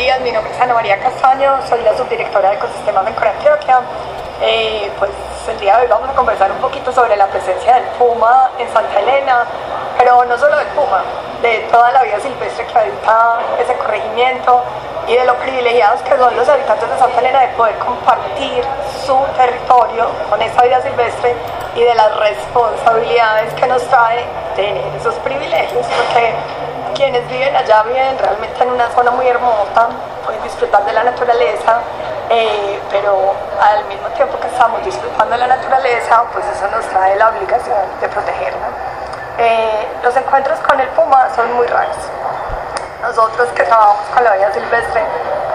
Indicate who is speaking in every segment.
Speaker 1: días, mi nombre es Ana María Castaño, soy la subdirectora de ecosistemas en Antioquia. Eh, pues el día de hoy vamos a conversar un poquito sobre la presencia del puma en Santa Elena, pero no solo del puma, de toda la vida silvestre que habita ese corregimiento y de lo privilegiados que son los habitantes de Santa Elena de poder compartir su territorio con esa vida silvestre y de las responsabilidades que nos trae tener esos privilegios, porque quienes viven allá viven realmente en una zona muy hermosa, pueden disfrutar de la naturaleza, eh, pero al mismo tiempo que estamos disfrutando de la naturaleza, pues eso nos trae la obligación de protegerla. Eh, los encuentros con el puma son muy raros. Nosotros que trabajamos con la vida silvestre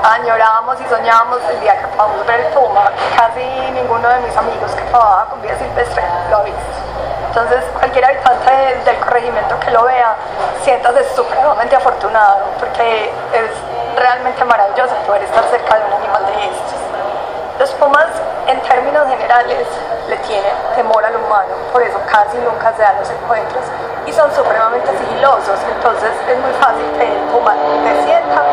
Speaker 1: añorábamos y soñábamos el día que podamos ver el puma. Casi ninguno de mis amigos que trabaja con vida silvestre lo ha visto. Entonces, cualquier habitante del corregimiento que lo vea, siéntase supremamente afortunado, porque es realmente maravilloso poder estar cerca de un animal de estos. Los pumas, en términos generales, le tienen temor al humano, por eso casi nunca se dan los encuentros y son supremamente sigilosos, entonces es muy fácil que el puma te sienta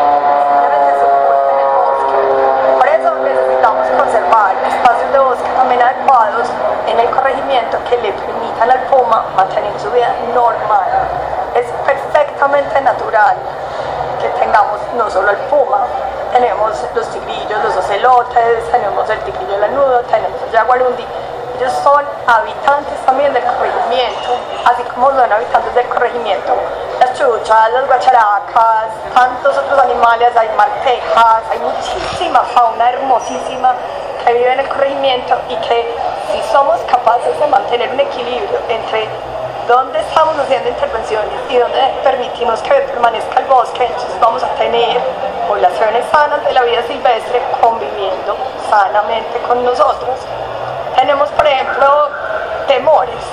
Speaker 1: mantener su vida normal. Es perfectamente natural que tengamos no solo el puma, tenemos los tigrillos, los ocelotes, tenemos el tigrillo lanudo, tenemos el jaguarundi, ellos son habitantes también del corregimiento, así como son habitantes del corregimiento. Las chuchas, las guacharacas, tantos otros animales, hay martejas, hay muchísima fauna hermosísima que vive en el corregimiento y que si somos capaces de mantener un equilibrio entre dónde estamos haciendo intervenciones y dónde permitimos que permanezca el bosque, entonces vamos a tener poblaciones sanas de la vida silvestre conviviendo sanamente con nosotros. Tenemos, por ejemplo, temores,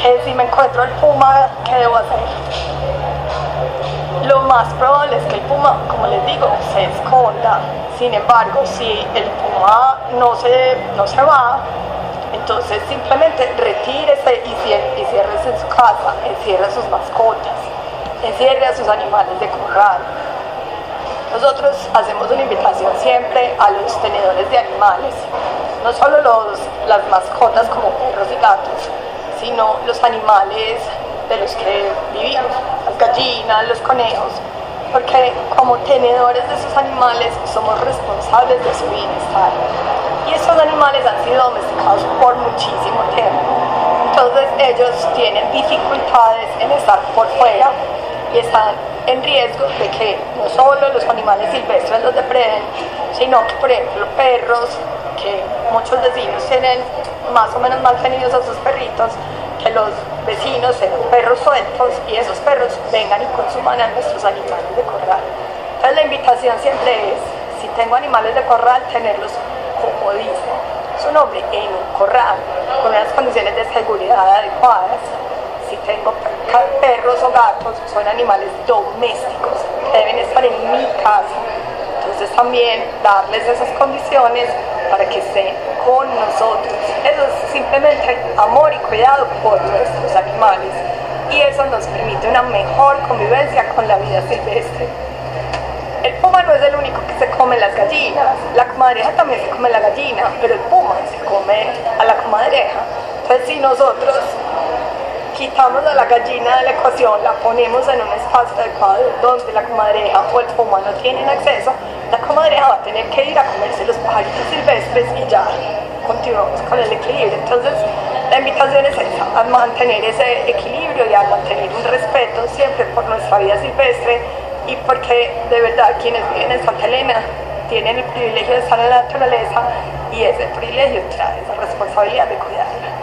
Speaker 1: que si me encuentro el puma, ¿qué debo hacer? Lo más probable es que el puma, como les digo, se esconda. Sin embargo, si el puma no se, no se va, entonces simplemente retírese y, y cierre en su casa, encierre a sus mascotas, encierre a sus animales de corral. Nosotros hacemos una invitación siempre a los tenedores de animales, no solo los, las mascotas como perros y gatos, sino los animales de los que vivimos, las gallinas, los conejos, porque como tenedores de esos animales somos responsables de su bienestar. Y estos animales han sido domesticados por muchísimo tiempo. Entonces ellos tienen dificultades en estar por fuera y están en riesgo de que no solo los animales silvestres los depreden, sino que por ejemplo perros, que muchos vecinos tienen más o menos mal tenidos a sus perritos, que los vecinos sean perros sueltos y esos perros vengan y consuman a nuestros animales de corral. Entonces la invitación siempre es, si tengo animales de corral, tenerlos como dice su nombre, en un corral, con unas condiciones de seguridad adecuadas. Si tengo perros o gatos, son animales domésticos, deben estar en mi casa. Entonces también darles esas condiciones para que estén con nosotros. Eso es simplemente amor y cuidado por nuestros animales. Y eso nos permite una mejor convivencia con la vida silvestre. El puma no es el único que se come las gallinas, la comadreja también se come la gallina, pero el puma se come a la comadreja. Entonces si nosotros quitamos a la gallina de la ecuación, la ponemos en un espacio adecuado donde la comadreja o el puma no tienen acceso, la comadreja va a tener que ir a comerse los pajaritos silvestres y ya continuamos con el equilibrio. Entonces la invitación es esa, a mantener ese equilibrio y a mantener un respeto siempre por nuestra vida silvestre y porque de verdad quienes viven en Santa Elena tienen el privilegio de estar en la naturaleza y ese privilegio trae esa responsabilidad de cuidarla.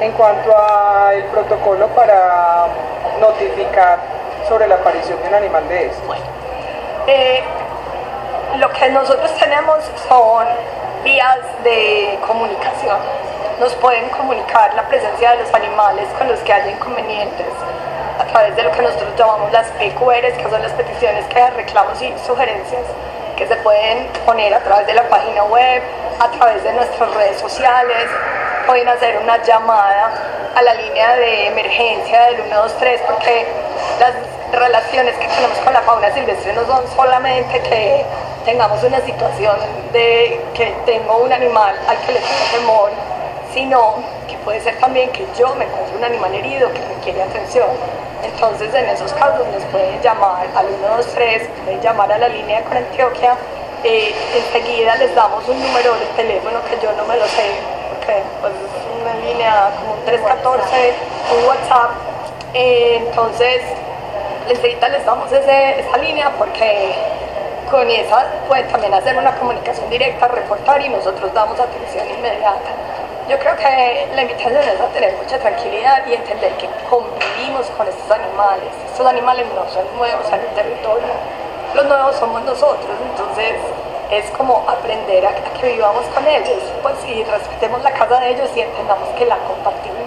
Speaker 2: En cuanto al protocolo para notificar sobre la aparición de un animal de esto.
Speaker 1: Bueno, eh, lo que nosotros tenemos son vías de comunicación. Nos pueden comunicar la presencia de los animales con los que haya inconvenientes a través de lo que nosotros llamamos las PQRs, que son las peticiones que reclamos y sugerencias que se pueden poner a través de la página web, a través de nuestras redes sociales, pueden hacer una llamada a la línea de emergencia del 123 porque las relaciones que tenemos con la fauna silvestre no son solamente que tengamos una situación de que tengo un animal al que le tengo temor, sino que puede ser también que yo me encuentre un animal herido que requiere atención. Entonces en esos casos nos pueden llamar al 123, pueden llamar a la línea con Antioquia, eh, enseguida les damos un número de teléfono que yo no me lo sé, pues, es una línea como un 314, un WhatsApp, eh, entonces les damos ese, esa línea porque con esa pueden también hacer una comunicación directa, reportar y nosotros damos atención inmediata. Yo creo que la invitación es a tener mucha tranquilidad y entender que convivimos con estos animales. Estos animales no son nuevos en el territorio, los nuevos somos nosotros, entonces es como aprender a, que vivamos con ellos, pues y respetemos la casa de ellos y entendamos que la compartimos